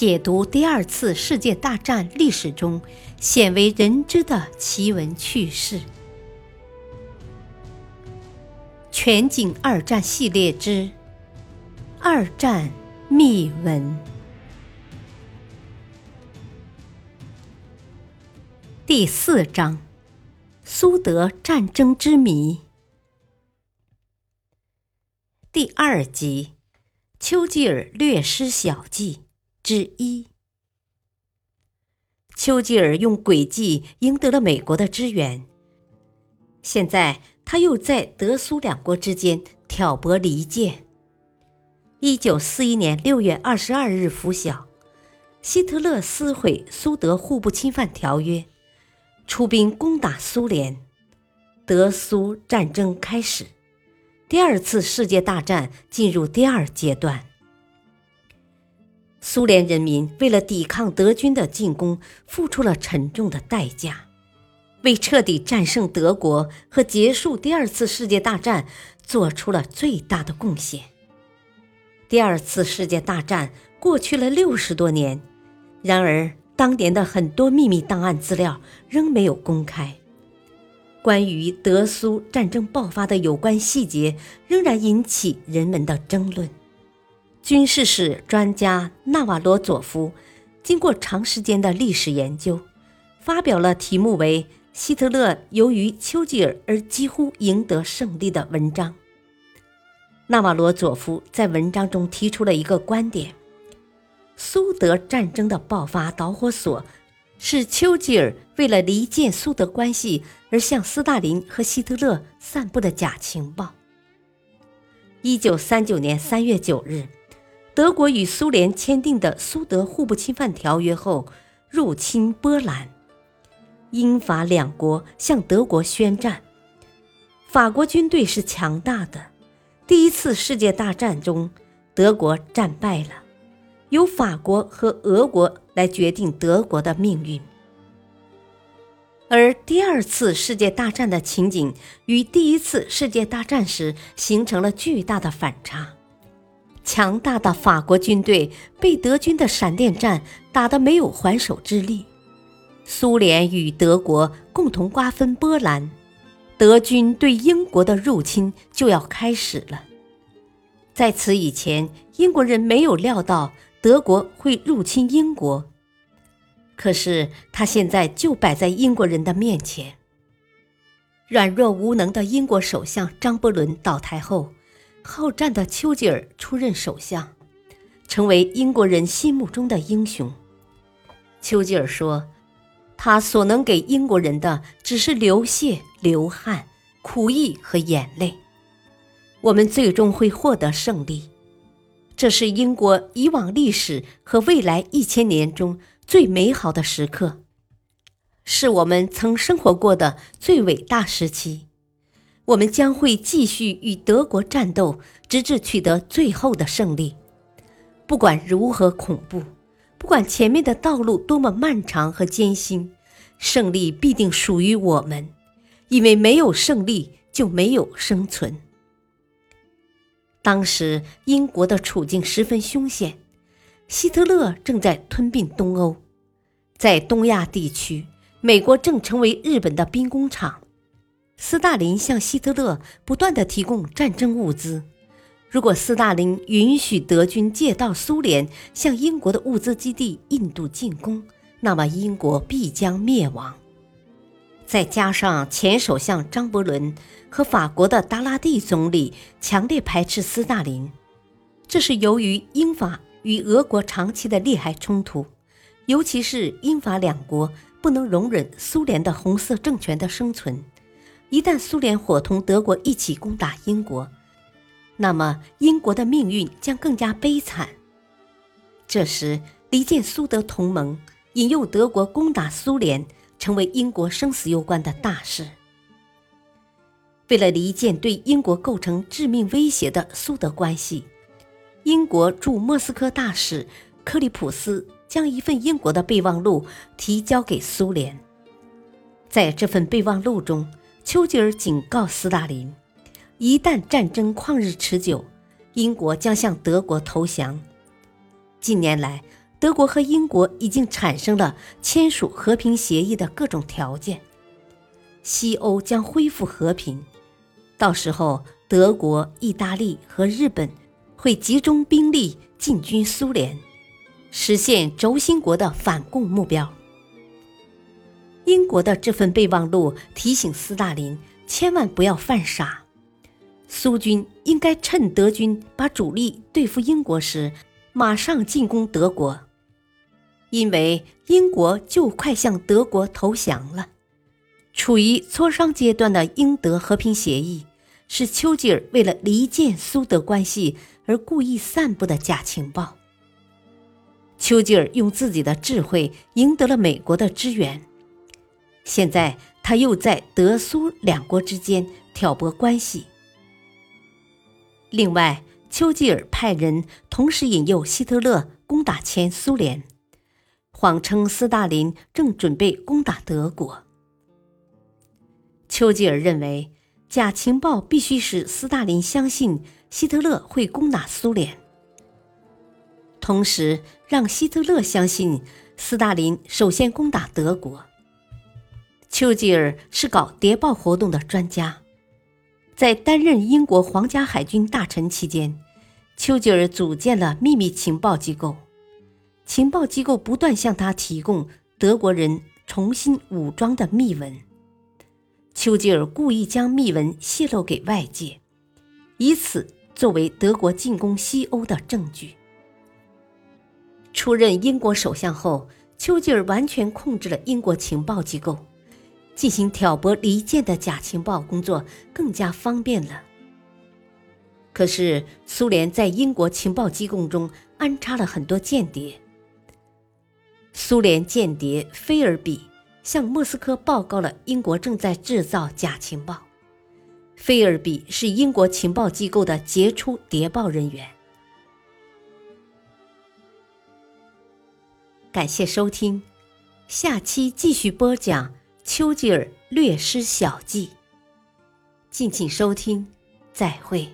解读第二次世界大战历史中鲜为人知的奇闻趣事。全景二战系列之《二战秘闻》第四章：苏德战争之谜。第二集：丘吉尔略施小计。之一，丘吉尔用诡计赢得了美国的支援。现在他又在德苏两国之间挑拨离间。一九四一年六月二十二日拂晓，希特勒撕毁苏德互不侵犯条约，出兵攻打苏联，德苏战争开始，第二次世界大战进入第二阶段。苏联人民为了抵抗德军的进攻，付出了沉重的代价，为彻底战胜德国和结束第二次世界大战做出了最大的贡献。第二次世界大战过去了六十多年，然而当年的很多秘密档案资料仍没有公开，关于德苏战争爆发的有关细节仍然引起人们的争论。军事史专家纳瓦罗佐夫经过长时间的历史研究，发表了题目为《希特勒由于丘吉尔而几乎赢得胜利》的文章。纳瓦罗佐夫在文章中提出了一个观点：苏德战争的爆发导火索是丘吉尔为了离间苏德关系而向斯大林和希特勒散布的假情报。一九三九年三月九日。德国与苏联签订的苏德互不侵犯条约后，入侵波兰，英法两国向德国宣战。法国军队是强大的。第一次世界大战中，德国战败了，由法国和俄国来决定德国的命运。而第二次世界大战的情景与第一次世界大战时形成了巨大的反差。强大的法国军队被德军的闪电战打得没有还手之力，苏联与德国共同瓜分波兰，德军对英国的入侵就要开始了。在此以前，英国人没有料到德国会入侵英国，可是他现在就摆在英国人的面前。软弱无能的英国首相张伯伦倒台后。好战的丘吉尔出任首相，成为英国人心目中的英雄。丘吉尔说：“他所能给英国人的只是流血、流汗、苦役和眼泪。我们最终会获得胜利，这是英国以往历史和未来一千年中最美好的时刻，是我们曾生活过的最伟大时期。”我们将会继续与德国战斗，直至取得最后的胜利。不管如何恐怖，不管前面的道路多么漫长和艰辛，胜利必定属于我们，因为没有胜利就没有生存。当时英国的处境十分凶险，希特勒正在吞并东欧，在东亚地区，美国正成为日本的兵工厂。斯大林向希特勒不断的提供战争物资，如果斯大林允许德军借道苏联向英国的物资基地印度进攻，那么英国必将灭亡。再加上前首相张伯伦和法国的达拉蒂总理强烈排斥斯大林，这是由于英法与俄国长期的利害冲突，尤其是英法两国不能容忍苏联的红色政权的生存。一旦苏联伙同德国一起攻打英国，那么英国的命运将更加悲惨。这时，离间苏德同盟，引诱德国攻打苏联，成为英国生死攸关的大事。为了离间对英国构成致命威胁的苏德关系，英国驻莫斯科大使克里普斯将一份英国的备忘录提交给苏联。在这份备忘录中，丘吉尔警告斯大林，一旦战争旷日持久，英国将向德国投降。近年来，德国和英国已经产生了签署和平协议的各种条件，西欧将恢复和平。到时候，德国、意大利和日本会集中兵力进军苏联，实现轴心国的反共目标。英国的这份备忘录提醒斯大林千万不要犯傻，苏军应该趁德军把主力对付英国时，马上进攻德国，因为英国就快向德国投降了。处于磋商阶段的英德和平协议，是丘吉尔为了离间苏德关系而故意散布的假情报。丘吉尔用自己的智慧赢得了美国的支援。现在他又在德苏两国之间挑拨关系。另外，丘吉尔派人同时引诱希特勒攻打前苏联，谎称斯大林正准备攻打德国。丘吉尔认为，假情报必须使斯大林相信希特勒会攻打苏联，同时让希特勒相信斯大林首先攻打德国。丘吉尔是搞谍报活动的专家，在担任英国皇家海军大臣期间，丘吉尔组建了秘密情报机构，情报机构不断向他提供德国人重新武装的密文。丘吉尔故意将密文泄露给外界，以此作为德国进攻西欧的证据。出任英国首相后，丘吉尔完全控制了英国情报机构。进行挑拨离间的假情报工作更加方便了。可是，苏联在英国情报机构中安插了很多间谍。苏联间谍菲尔比向莫斯科报告了英国正在制造假情报。菲尔比是英国情报机构的杰出谍报人员。感谢收听，下期继续播讲。丘吉尔略施小计，敬请收听，再会。